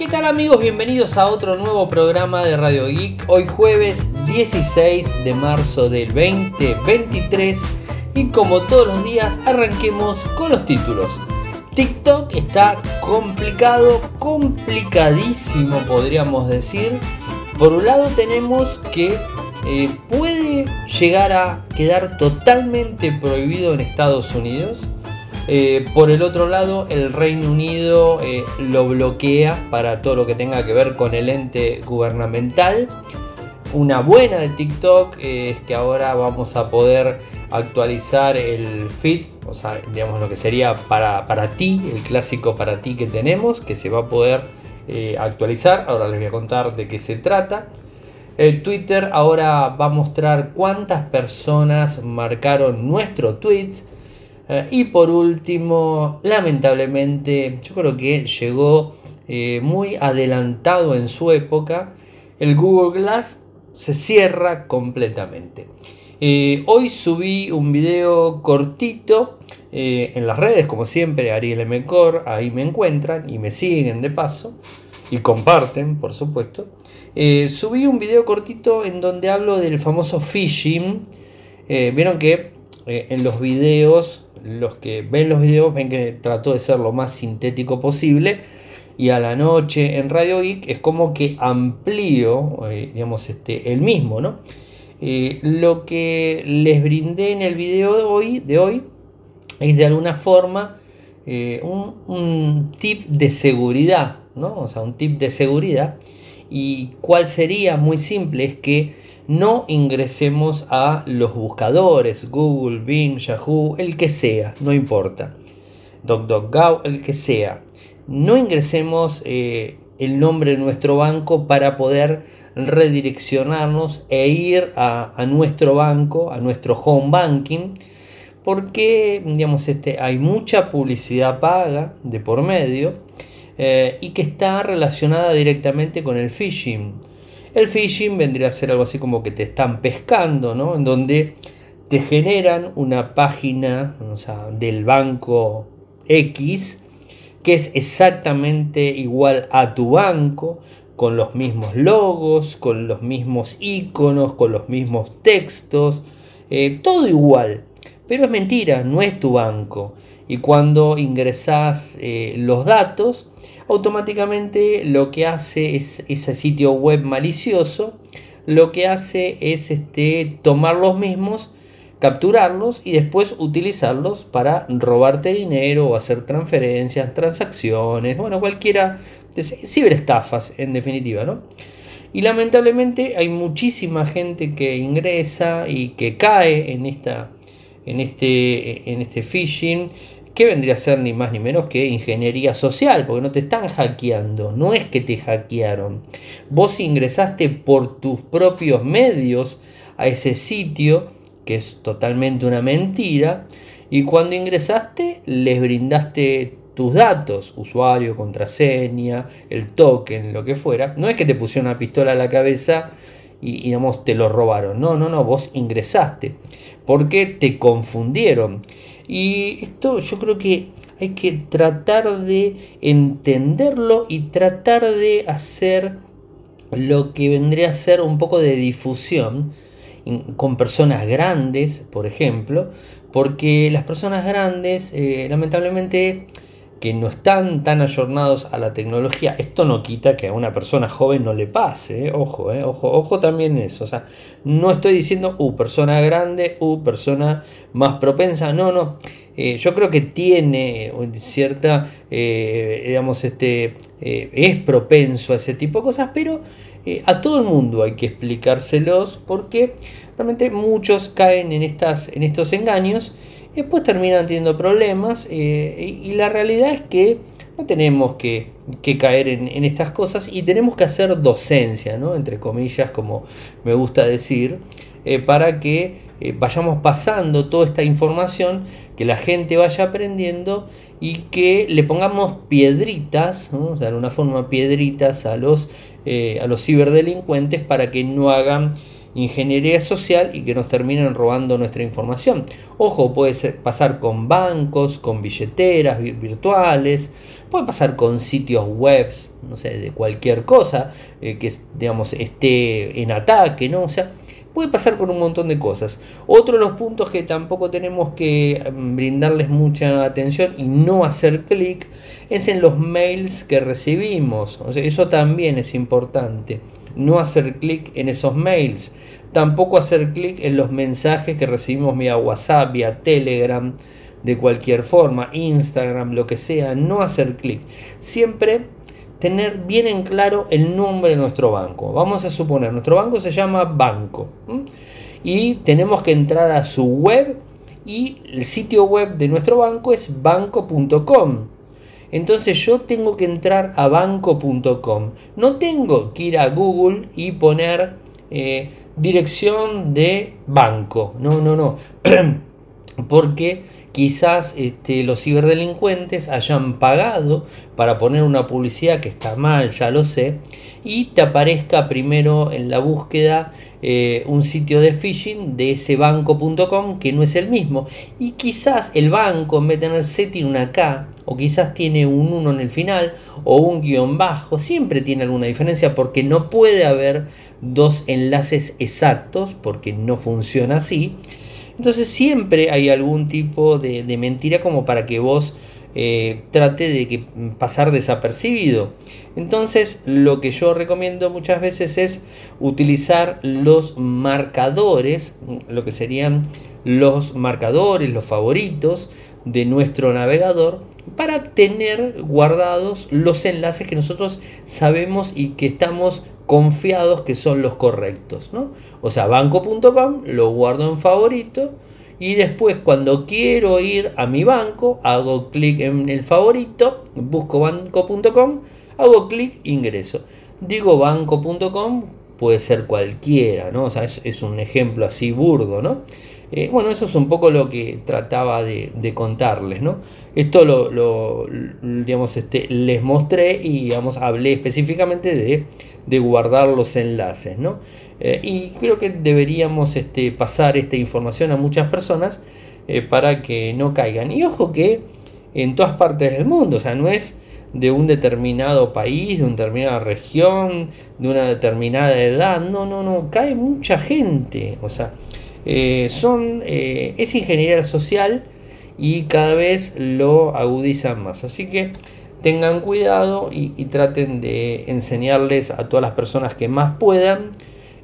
¿Qué tal amigos? Bienvenidos a otro nuevo programa de Radio Geek. Hoy jueves 16 de marzo del 2023 y como todos los días arranquemos con los títulos. TikTok está complicado, complicadísimo podríamos decir. Por un lado tenemos que eh, puede llegar a quedar totalmente prohibido en Estados Unidos. Eh, por el otro lado, el Reino Unido eh, lo bloquea para todo lo que tenga que ver con el ente gubernamental. Una buena de TikTok es que ahora vamos a poder actualizar el feed, o sea, digamos lo que sería para, para ti, el clásico para ti que tenemos, que se va a poder actualizar. Ahora les voy a contar de qué se trata. El Twitter ahora va a mostrar cuántas personas marcaron nuestro tweet. Eh, y por último, lamentablemente, yo creo que llegó eh, muy adelantado en su época. El Google Glass se cierra completamente. Eh, hoy subí un video cortito en las redes, como siempre, Ariel Mecor, ahí me encuentran y me siguen de paso y comparten, por supuesto. Subí un video cortito en donde hablo del famoso phishing. Vieron que en los videos, los que ven los videos ven que trato de ser lo más sintético posible. Y a la noche en Radio Geek es como que amplío, digamos, este, el mismo, ¿no? lo que les brindé en el video de hoy, de hoy es de alguna forma un, un, tip de seguridad, ¿no? O sea, un tip de seguridad ¿Y cuál sería? Muy simple, es que no ingresemos a los buscadores, Google, Bing, Yahoo, el que sea, no importa. DocDocGo, el que sea. No ingresemos eh, el nombre de nuestro banco para poder redireccionarnos e ir a, nuestro banco, a nuestro home banking, porque digamos, este, hay mucha publicidad paga de por medio eh, y que está relacionada directamente con el phishing. El phishing vendría a ser algo así como que te están pescando, ¿no? En donde te generan una página del banco X que es exactamente igual a tu banco, con los mismos logos, con los mismos iconos, con los mismos textos, eh, todo igual. Pero es mentira, no es tu banco. Y cuando ingresas eh, los datos, automáticamente lo que hace es ese sitio web malicioso, lo que hace es este, tomar los mismos, capturarlos y después utilizarlos para robarte dinero o hacer transferencias, transacciones, bueno, cualquiera ciberestafas en definitiva, ¿no? Y lamentablemente hay muchísima gente que ingresa y que cae en, esta, en, este, en este phishing que vendría a ser ni más ni menos que ingeniería social, porque no te están hackeando, no es que te hackearon. Vos ingresaste por tus propios medios a ese sitio, que es totalmente una mentira, y cuando ingresaste les brindaste tus datos, usuario, contraseña, el token, lo que fuera. No es que te pusieron una pistola a la cabeza y, digamos, te lo robaron. No, no, no, vos ingresaste. Porque te confundieron. Y esto yo creo que hay que tratar de entenderlo y tratar de hacer lo que vendría a ser un poco de difusión con personas grandes, por ejemplo, porque las personas grandes eh, lamentablemente que no están tan ayornados a la tecnología, esto no quita que a una persona joven no le pase, ¿eh? ojo, ¿eh? ojo, ojo también eso, o sea, no estoy diciendo, uh, persona grande, uh, persona más propensa, no, no, eh, yo creo que tiene cierta, digamos, este, es propenso a ese tipo de cosas, pero a todo el mundo hay que explicárselos porque realmente muchos caen en, estas, en estos engaños después terminan teniendo problemas eh, y la realidad es que no tenemos que, caer en, estas cosas y tenemos que hacer docencia, ¿no? entre comillas, como me gusta decir, eh, para que eh, vayamos pasando toda esta información, que la gente vaya aprendiendo y que le pongamos piedritas, de alguna forma piedritas a los, a los ciberdelincuentes para que no hagan ingeniería social y que nos terminen robando nuestra información. Ojo, puede pasar con bancos, con billeteras virtuales, puede pasar con sitios web, no sé, de cualquier cosa eh, que digamos esté en ataque, ¿no? O sea, puede pasar con un montón de cosas. Otro de los puntos que tampoco tenemos que mm, brindarles mucha atención y no hacer clic es en los mails que recibimos. O sea, eso también es importante. No hacer clic en esos mails. Tampoco hacer clic en los mensajes que recibimos vía WhatsApp, vía Telegram, de cualquier forma, Instagram, lo que sea. No hacer clic. Siempre tener bien en claro el nombre de nuestro banco. Vamos a suponer, nuestro banco se llama Banco y tenemos que entrar a su web y el sitio web de nuestro banco es banco.com. Entonces yo tengo que entrar a banco.com. No tengo que ir a Google y poner eh, dirección de banco. No, no, no. Porque quizás este, los ciberdelincuentes hayan pagado para poner una publicidad que está mal, ya lo sé, y te aparezca primero en la búsqueda eh, un sitio de phishing de ese banco.com que no es el mismo. Y quizás el banco en vez de tener C tiene una K, o quizás tiene un 1 en el final, o un guion bajo, siempre tiene alguna diferencia porque no puede haber dos enlaces exactos, porque no funciona así. Entonces siempre hay algún tipo de, mentira como para que vos eh, trate de pasar desapercibido. Entonces lo que yo recomiendo muchas veces es utilizar los marcadores, lo que serían los marcadores, los favoritos de nuestro navegador para tener guardados los enlaces que nosotros sabemos y que estamos confiados que son los correctos. ¿no? O sea, banco.com lo guardo en favorito y después cuando quiero ir a mi banco hago clic en el favorito, busco banco.com, hago clic, ingreso. Digo banco.com, puede ser cualquiera, ¿no? O sea, es, un ejemplo así burdo, ¿no? Eh, bueno, eso es un poco lo que trataba de, contarles, ¿no? Esto lo, digamos, este, les mostré y digamos, hablé específicamente de guardar los enlaces. ¿no? Eh, y creo que deberíamos este, pasar esta información a muchas personas eh, para que no caigan. Y ojo que en todas partes del mundo, o sea, no es de un determinado país, de una determinada región, de una determinada edad, no, no, no, cae mucha gente, o sea, eh, son, es ingeniería social y cada vez lo agudizan más. Así que tengan cuidado y, traten de enseñarles a todas las personas que más puedan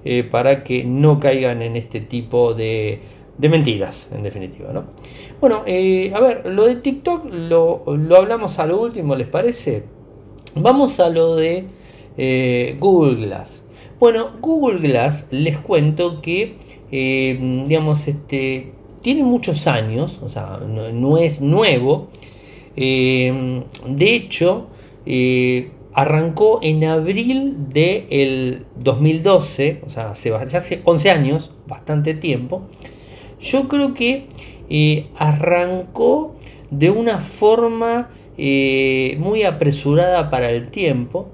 eh, para que no caigan en este tipo de, mentiras, en definitiva. ¿no? Bueno, eh, a ver, lo de TikTok lo, hablamos a lo último, ¿les parece? Vamos a lo de eh, Google Glass. Bueno, Google Glass les cuento que, digamos, este, tiene muchos años, o sea, no es nuevo. Eh, de hecho, eh, arrancó en abril del 2012, o sea, hace, hace 11 años, bastante tiempo. Yo creo que eh, arrancó de una forma muy apresurada para el tiempo.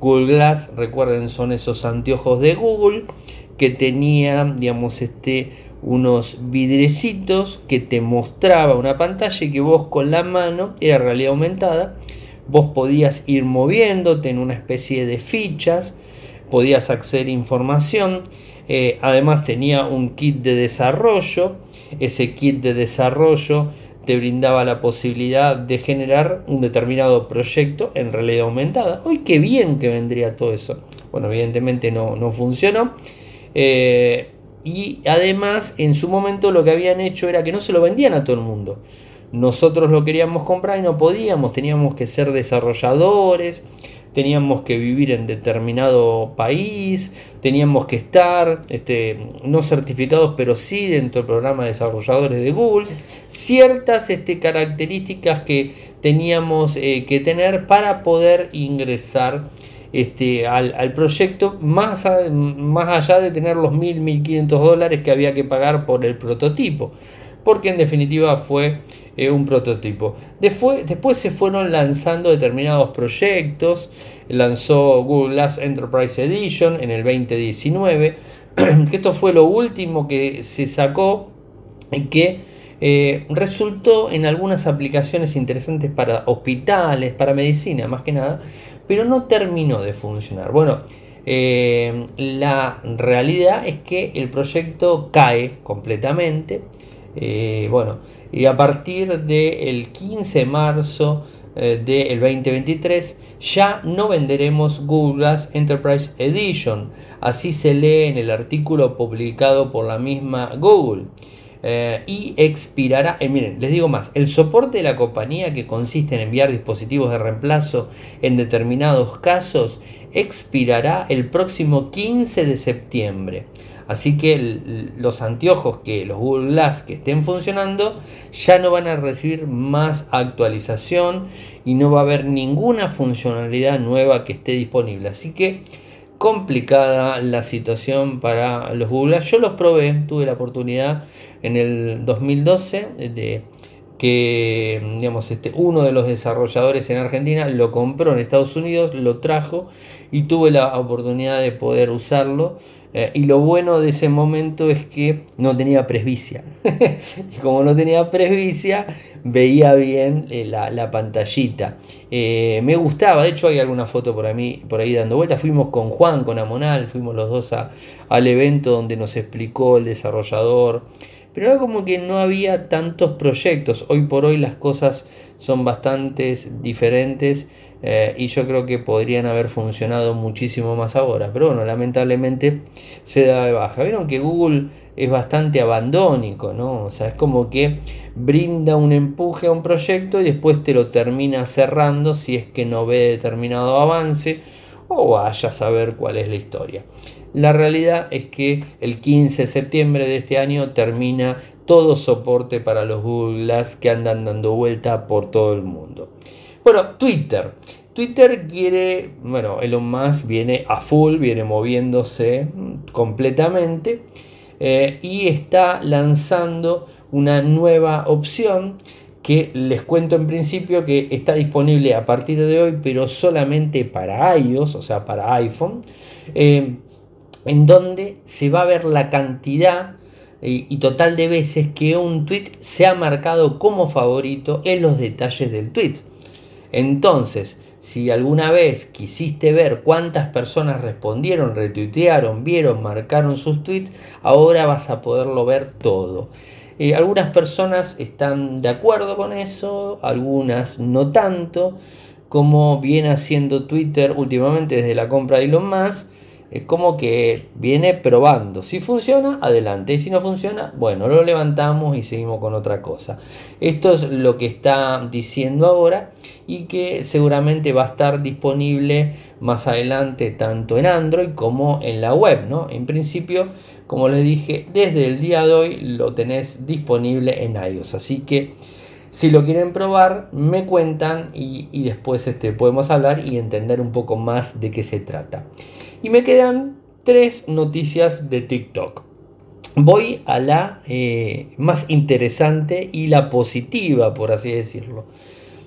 Google Glass, recuerden, son esos anteojos de Google que tenía, digamos, este unos vidrecitos que te mostraba una pantalla y que vos con la mano, era realidad aumentada, vos podías ir moviéndote en una especie de fichas, podías acceder a información, eh, además tenía un kit de desarrollo, ese kit de desarrollo te brindaba la posibilidad de generar un determinado proyecto en realidad aumentada. Hoy qué bien que vendría todo eso. Bueno, evidentemente no, no funcionó. Eh, y además en su momento lo que habían hecho era que no se lo vendían a todo el mundo. Nosotros lo queríamos comprar y no podíamos, teníamos que ser desarrolladores, teníamos que vivir en determinado país, teníamos que estar este, no certificados, pero sí dentro del programa de desarrolladores de Google, ciertas este, características que teníamos eh, que tener para poder ingresar este, al, proyecto, más, más allá de tener los 1.000, 1.500 dólares que había que pagar por el prototipo, porque en definitiva fue eh, un prototipo. Después, después se fueron lanzando determinados proyectos, lanzó Google Glass Enterprise Edition en el 2019, que esto fue lo último que se sacó, que eh, resultó en algunas aplicaciones interesantes para hospitales, para medicina más que nada, pero no terminó de funcionar. Bueno, eh, la realidad es que el proyecto cae completamente. Eh, bueno, y a partir del 15 de marzo del 2023 ya no venderemos Google Glass Enterprise Edition. Así se lee en el artículo publicado por la misma Google. Eh, y expirará, eh, miren, les digo más, el soporte de la compañía que consiste en enviar dispositivos de reemplazo en determinados casos expirará el próximo 15 de septiembre. Así que los anteojos que los Google Glass que estén funcionando ya no van a recibir más actualización y no va a haber ninguna funcionalidad nueva que esté disponible. Así que complicada la situación para los Google Glass. Yo los probé, tuve la oportunidad en el 2012 de que digamos, este, uno de los desarrolladores en Argentina lo compró en Estados Unidos, lo trajo y tuve la oportunidad de poder usarlo. Eh, y lo bueno de ese momento es que no tenía presbicia. y como no tenía presbicia, veía bien eh, la, pantallita. Eh, me gustaba, de hecho hay alguna foto por por ahí dando vueltas. Fuimos con Juan, con Amonal, fuimos los dos al evento donde nos explicó el desarrollador pero era como que no había tantos proyectos. Hoy por hoy las cosas son bastante diferentes eh, y yo creo que podrían haber funcionado muchísimo más ahora. Pero bueno, lamentablemente se da de baja. Vieron que Google es bastante abandónico, ¿no? O sea, es como que brinda un empuje a un proyecto y después te lo termina cerrando si es que no ve determinado avance o vaya a saber cuál es la historia. La realidad es que el 15 de septiembre de este año termina todo soporte para los Google Glass que andan dando vuelta por todo el mundo. Bueno, Twitter. Twitter quiere, bueno, Elon Musk viene a full, viene moviéndose completamente eh, y está lanzando una nueva opción que les cuento en principio que está disponible a partir de hoy, pero solamente para iOS, o sea, para iPhone. Eh, en donde se va a ver la cantidad eh, y total de veces que un tweet se ha marcado como favorito en los detalles del tweet. Entonces, si alguna vez quisiste ver cuántas personas respondieron, retuitearon, vieron, marcaron sus tweets, ahora vas a poderlo ver todo. Eh, algunas personas están de acuerdo con eso, algunas no tanto, como viene haciendo Twitter últimamente desde la compra de Elon Musk es como que viene probando. Si funciona, adelante. Y si no funciona, bueno, lo levantamos y seguimos con otra cosa. Esto es lo que está diciendo ahora y que seguramente va a estar disponible más adelante tanto en Android como en la web. ¿no? En principio, como les dije, desde el día de hoy lo tenés disponible en iOS. Así que... Si lo quieren probar, me cuentan y, y después este, podemos hablar y entender un poco más de qué se trata. Y me quedan tres noticias de TikTok. Voy a la eh, más interesante y la positiva, por así decirlo.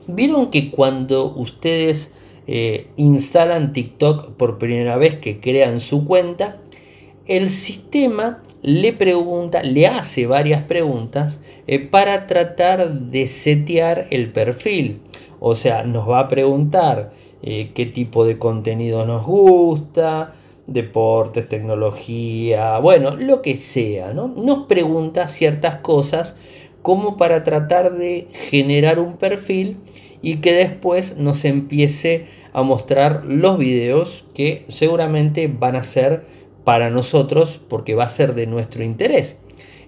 Vieron que cuando ustedes eh, instalan TikTok por primera vez que crean su cuenta, el sistema le pregunta, le hace varias preguntas eh, para tratar de setear el perfil. O sea, nos va a preguntar eh, qué tipo de contenido nos gusta, deportes, tecnología, bueno, lo que sea, ¿no? Nos pregunta ciertas cosas como para tratar de generar un perfil y que después nos empiece a mostrar los videos que seguramente van a ser para nosotros porque va a ser de nuestro interés.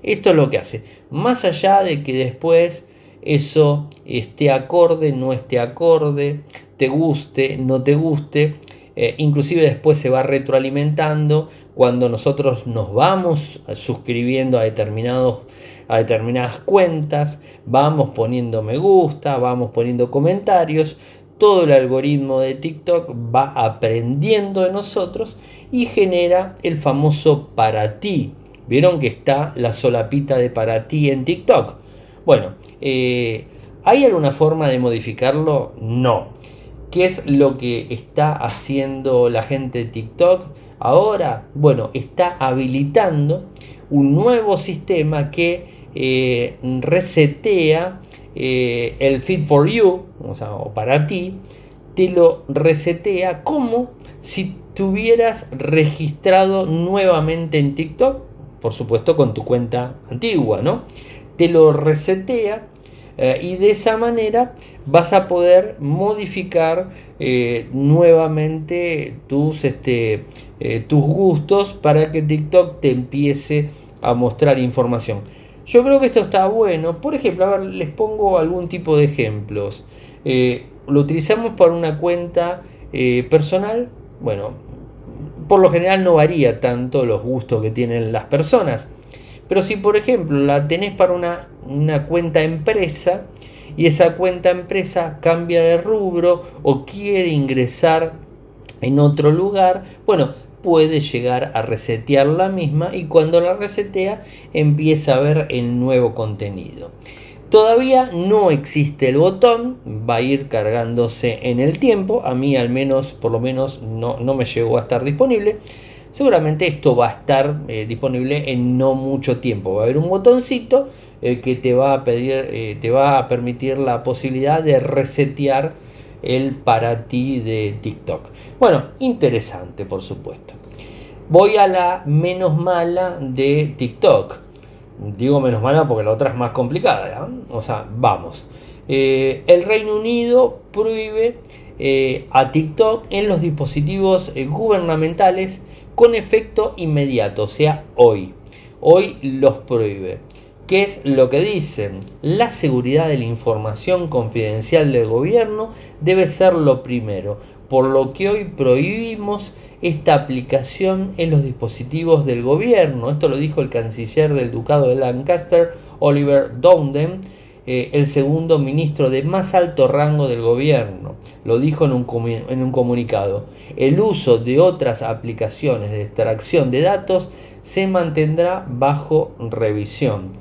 Esto es lo que hace. Más allá de que después eso esté acorde, no esté acorde, te guste, no te guste, eh, inclusive después se va retroalimentando cuando nosotros nos vamos suscribiendo a, determinados, a determinadas cuentas, vamos poniendo me gusta, vamos poniendo comentarios, todo el algoritmo de TikTok va aprendiendo de nosotros y genera el famoso para ti. ¿Vieron que está la solapita de para ti en TikTok? Bueno, eh, ¿hay alguna forma de modificarlo? No. ¿Qué es lo que está haciendo la gente de TikTok? ahora, bueno, está habilitando un nuevo sistema que eh, resetea eh, el Fit for You, o sea, para ti, te lo resetea como si tuvieras registrado nuevamente en TikTok, por supuesto con tu cuenta antigua, ¿no? Te lo resetea eh, y de esa manera vas a poder modificar eh, nuevamente tus, este, tus gustos para que TikTok te empiece a mostrar información. Yo creo que esto está bueno. Por ejemplo, a ver, les pongo algún tipo de ejemplos. lo utilizamos para una cuenta personal. Bueno, por lo general no varía tanto los gustos que tienen las personas. Pero si por ejemplo la tenés para una, una cuenta empresa y esa cuenta empresa cambia de rubro o quiere ingresar en otro lugar, bueno, puede llegar a resetear la misma y cuando la resetea empieza a ver el nuevo contenido. Todavía no existe el botón, va a ir cargándose en el tiempo, a mí al menos, por lo menos no, no me llegó a estar disponible. Seguramente esto va a estar eh, disponible en no mucho tiempo. Va a haber un botoncito eh, que te va a pedir, eh, te va a permitir la posibilidad de resetear el para ti de TikTok. Bueno, interesante, por supuesto. Voy a la menos mala de TikTok. Digo menos mala porque la otra es más complicada. O sea, vamos. el Reino Unido prohíbe a TikTok en los dispositivos gubernamentales con efecto inmediato, o sea, hoy. Hoy los prohíbe. ¿Qué es lo que dicen? La seguridad de la información confidencial del gobierno debe ser lo primero, por lo que hoy prohibimos esta aplicación en los dispositivos del gobierno. Esto lo dijo el canciller del Ducado de Lancaster, Oliver Dowden, eh, el segundo ministro de más alto rango del gobierno. Lo dijo en un, en un comunicado. El uso de otras aplicaciones de extracción de datos se mantendrá bajo revisión.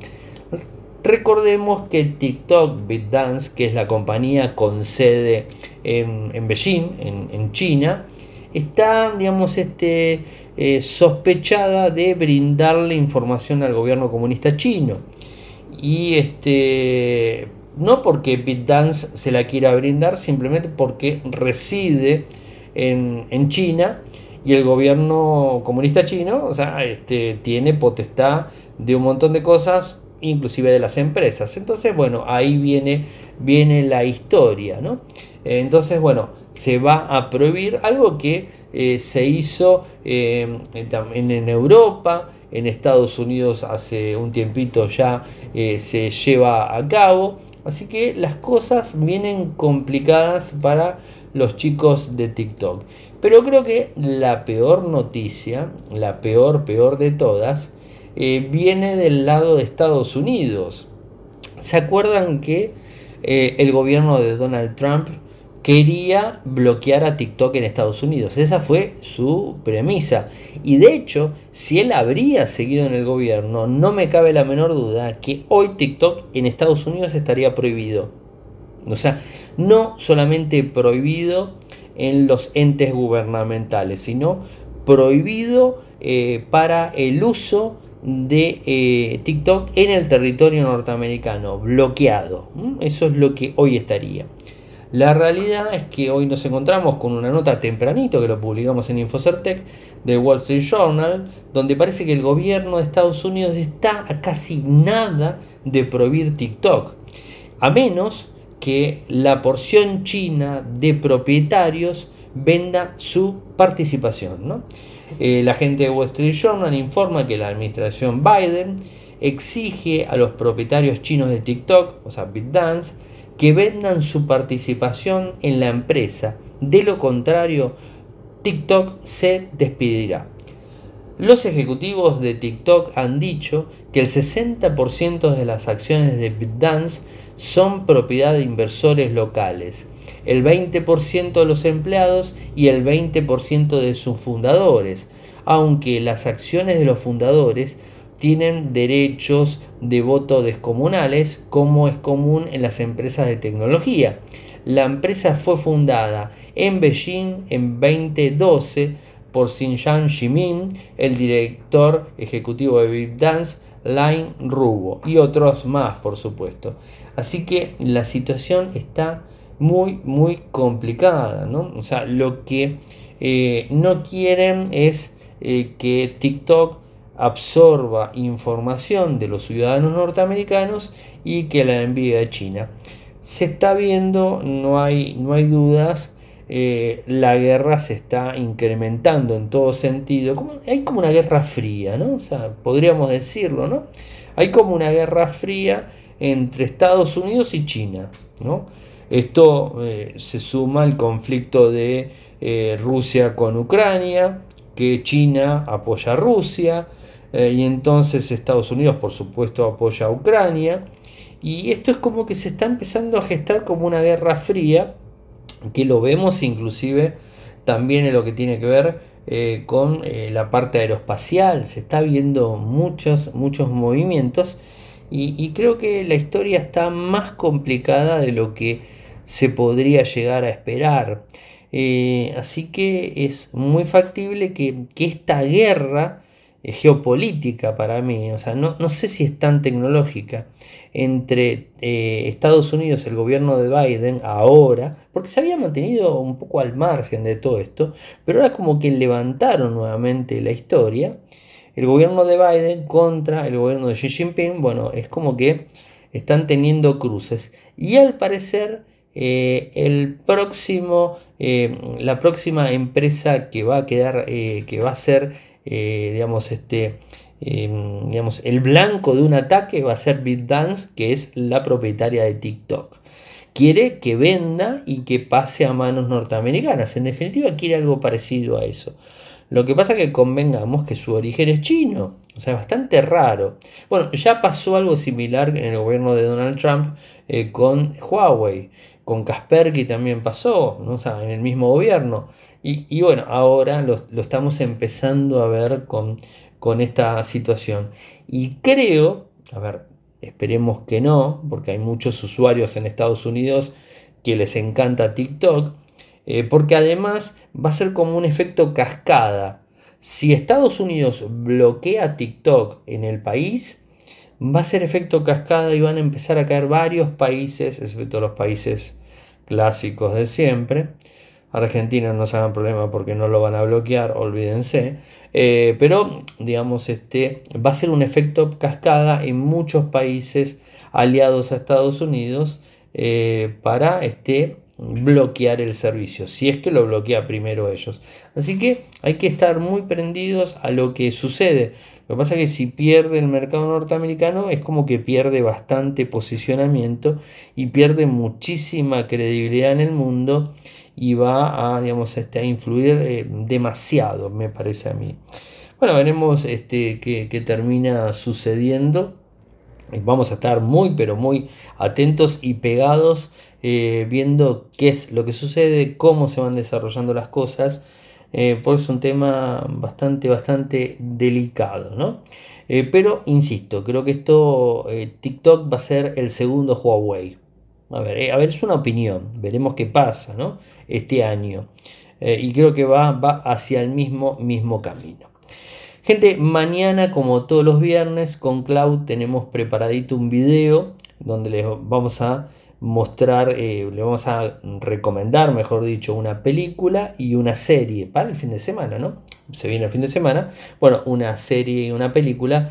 Recordemos que TikTok BitDance, que es la compañía con sede en, Beijing, en, China, está, digamos, este, eh, sospechada de brindarle información al gobierno comunista chino. Y este no porque BitDance se la quiera brindar, simplemente porque reside en, China y el gobierno comunista chino, o sea, este, tiene potestad de un montón de cosas, inclusive de las empresas. Entonces, bueno, ahí viene, viene la historia, ¿no? Entonces, bueno, se va a prohibir algo que eh, se hizo eh, en, Europa, en Estados Unidos hace un tiempito ya eh, se lleva a cabo. Así que las cosas vienen complicadas para los chicos de TikTok. Pero creo que la peor noticia, la peor, peor de todas, eh, viene del lado de Estados Unidos. ¿Se acuerdan que eh, el gobierno de Donald Trump quería bloquear a TikTok en Estados Unidos. Esa fue su premisa. Y de hecho, si él habría seguido en el gobierno, no me cabe la menor duda que hoy TikTok en Estados Unidos estaría prohibido. O sea, no solamente prohibido en los entes gubernamentales, sino prohibido eh, para el uso de eh, TikTok en el territorio norteamericano, bloqueado. Eso es lo que hoy estaría. La realidad es que hoy nos encontramos con una nota tempranito que lo publicamos en Infocertec de Wall Street Journal, donde parece que el gobierno de Estados Unidos está a casi nada de prohibir TikTok, a menos que la porción china de propietarios venda su participación. Eh, la gente de Wall Street Journal informa que la administración Biden exige a los propietarios chinos de TikTok, o sea, BitDance, que vendan su participación en la empresa. De lo contrario, TikTok se despedirá. Los ejecutivos de TikTok han dicho que el 60% de las acciones de BitDance son propiedad de inversores locales, el 20% de los empleados y el 20% de sus fundadores, aunque las acciones de los fundadores tienen derechos de voto descomunales, como es común en las empresas de tecnología. La empresa fue fundada en Beijing en 2012 por Xinjiang Jimin, el director ejecutivo de Big Dance, Line Rubo y otros más, por supuesto. Así que la situación está muy, muy complicada, ¿no? O sea, lo que eh, no quieren es eh, que TikTok absorba información de los ciudadanos norteamericanos y que la envíe a China. Se está viendo, no hay, no hay dudas, eh, la guerra se está incrementando en todo sentido. Hay como una guerra fría, ¿no? O sea, podríamos decirlo, ¿no? Hay como una guerra fría entre Estados Unidos y China, ¿no? Esto eh, se suma al conflicto de eh, Rusia con Ucrania, que China apoya a Rusia, y entonces Estados Unidos, por supuesto, apoya a Ucrania. Y esto es como que se está empezando a gestar como una guerra fría que lo vemos inclusive también en lo que tiene que ver eh, con eh, la parte aeroespacial. Se está viendo muchos, muchos movimientos y, creo que la historia está más complicada de lo que se podría llegar a esperar. Eh, así que es muy factible que, que esta guerra geopolítica para mí, o sea, no, sé si es tan tecnológica, entre eh, Estados Unidos, el gobierno de Biden, ahora, porque se había mantenido un poco al margen de todo esto, pero ahora como que levantaron nuevamente la historia, el gobierno de Biden contra el gobierno de Xi Jinping, bueno, es como que están teniendo cruces. Y al parecer, eh, el próximo, eh, la próxima empresa que va a quedar, que va a ser eh, digamos, este, digamos, el blanco de un ataque va a ser BitDance, que es la propietaria de TikTok. Quiere que venda y que pase a manos norteamericanas. En definitiva, quiere algo parecido a eso. Lo que pasa es que convengamos que su origen es chino, o sea, bastante raro. Bueno, ya pasó algo similar en el gobierno de Donald Trump eh, con Huawei, con Kaspersky también pasó, ¿no? o sea, en el mismo gobierno. Y, bueno, ahora lo, estamos empezando a ver con, con esta situación. Y creo, a ver, esperemos que no, porque hay muchos usuarios en Estados Unidos que les encanta TikTok, eh, porque además va a ser como un efecto cascada. Si Estados Unidos bloquea TikTok en el país, va a ser efecto cascada y van a empezar a caer varios países, excepto los países clásicos de siempre, Argentina no se hagan problema porque no lo van a bloquear, olvídense. Eh, pero, digamos, este, va a ser un efecto cascada en muchos países aliados a Estados Unidos eh, para este, bloquear el servicio, si es que lo bloquea primero ellos. Así que hay que estar muy prendidos a lo que sucede. Lo que pasa es que si pierde el mercado norteamericano es como que pierde bastante posicionamiento y pierde muchísima credibilidad en el mundo y va a, digamos, este, a influir eh, demasiado, me parece a mí. Bueno, veremos este, qué, termina sucediendo. Vamos a estar muy, pero muy atentos y pegados eh, viendo qué es lo que sucede, cómo se van desarrollando las cosas, eh, porque es un tema bastante, bastante delicado, ¿no? pero insisto, creo que esto, TikTok va a ser el segundo Huawei. A ver, eh, a ver, es una opinión, veremos qué pasa ¿no? este año. Eh, y creo que va, va hacia el mismo, mismo camino. Gente, mañana como todos los viernes con Cloud tenemos preparadito un video donde les vamos a mostrar, eh, le vamos a recomendar, mejor dicho, una película y una serie para el fin de semana, ¿no? Se viene el fin de semana, bueno, una serie y una película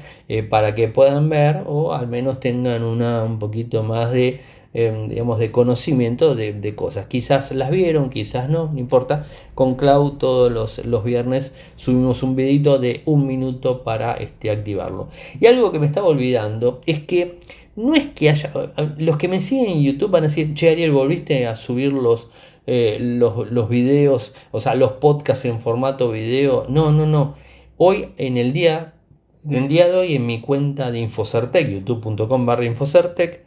para que puedan ver o al menos tengan una, un poquito más de Em, digamos, de conocimiento de, cosas. Quizás las vieron, quizás no, no importa. Con Cloud todos los, viernes subimos un videito de un minuto para este, activarlo. Y algo que me estaba olvidando es que no es que haya... Los que me siguen en YouTube van a decir, che Ariel, volviste a subir los, eh, los, los videos, o sea, los podcasts en formato video. No, no, no. Hoy en el día, en día de hoy en mi cuenta de Infocertec, youtube.com barra Infocertec,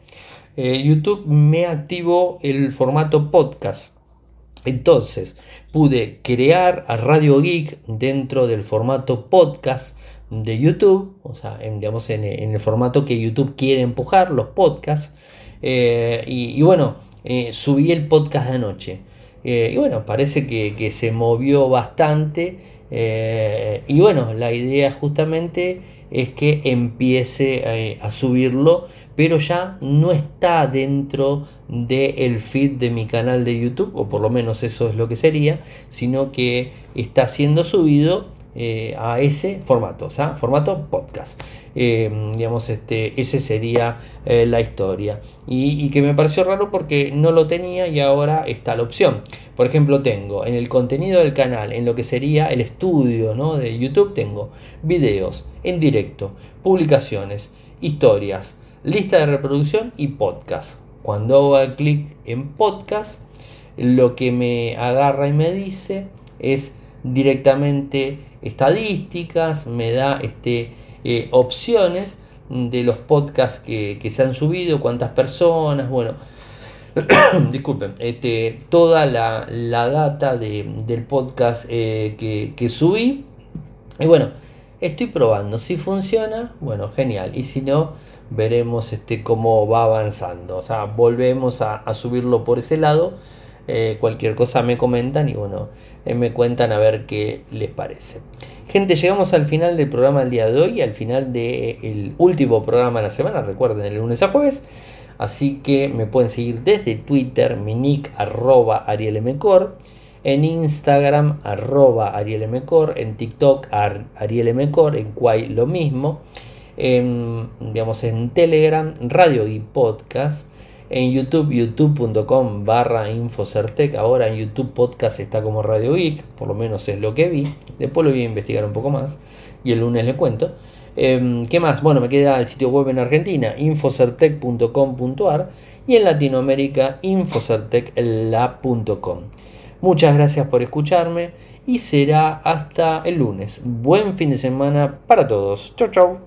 eh, YouTube me activó el formato podcast. Entonces pude crear a Radio Geek dentro del formato podcast de YouTube, o sea, en, digamos en, el formato que YouTube quiere empujar, los podcasts. Eh, y, bueno, eh, subí el podcast de anoche. y bueno, parece que, se movió bastante. y bueno, la idea justamente es que empiece a subirlo pero ya no está dentro del feed de mi canal de YouTube, o por lo menos eso es lo que sería, sino que está siendo subido eh, a ese formato, o sea, formato podcast. Eh, digamos, este, ese sería eh, la historia. Y, que me pareció raro porque no lo tenía y ahora está la opción. Por ejemplo, tengo en el contenido del canal, en lo que sería el estudio de YouTube, tengo videos en directo, publicaciones, historias, lista de reproducción y podcast. Cuando hago clic en podcast, lo que me agarra y me dice es directamente estadísticas, me da este, eh, opciones de los podcasts que, se han subido, cuántas personas, bueno, disculpen, este, toda la, data del podcast eh, que, que subí. Y bueno, estoy probando. Si funciona, bueno, genial. Y si no, veremos este, cómo va avanzando. O sea, volvemos a, subirlo por ese lado. Eh, cualquier cosa me comentan y bueno, eh, me cuentan a ver qué les parece. Gente, llegamos al final del programa del día de hoy, al final del último programa de la semana, recuerden, el lunes a jueves. Así que me pueden seguir desde Twitter, mi nick arroba arielmcor, en Instagram arroba arielmcor, en TikTok arielmcor, en Quay lo mismo en, digamos, en Telegram, Radio y Podcast, en YouTube, youtube.com barra Infocertec, ahora en YouTube Podcast está como Radio Geek, por lo menos es lo que vi, después lo voy a investigar un poco más y el lunes le cuento. Em, ¿Qué más? Bueno, me queda el sitio web en Argentina, infocertec.com.ar y en Latinoamérica, infocertecla.com. Muchas gracias por escucharme y será hasta el lunes. Buen fin de semana para todos. Chau, chau.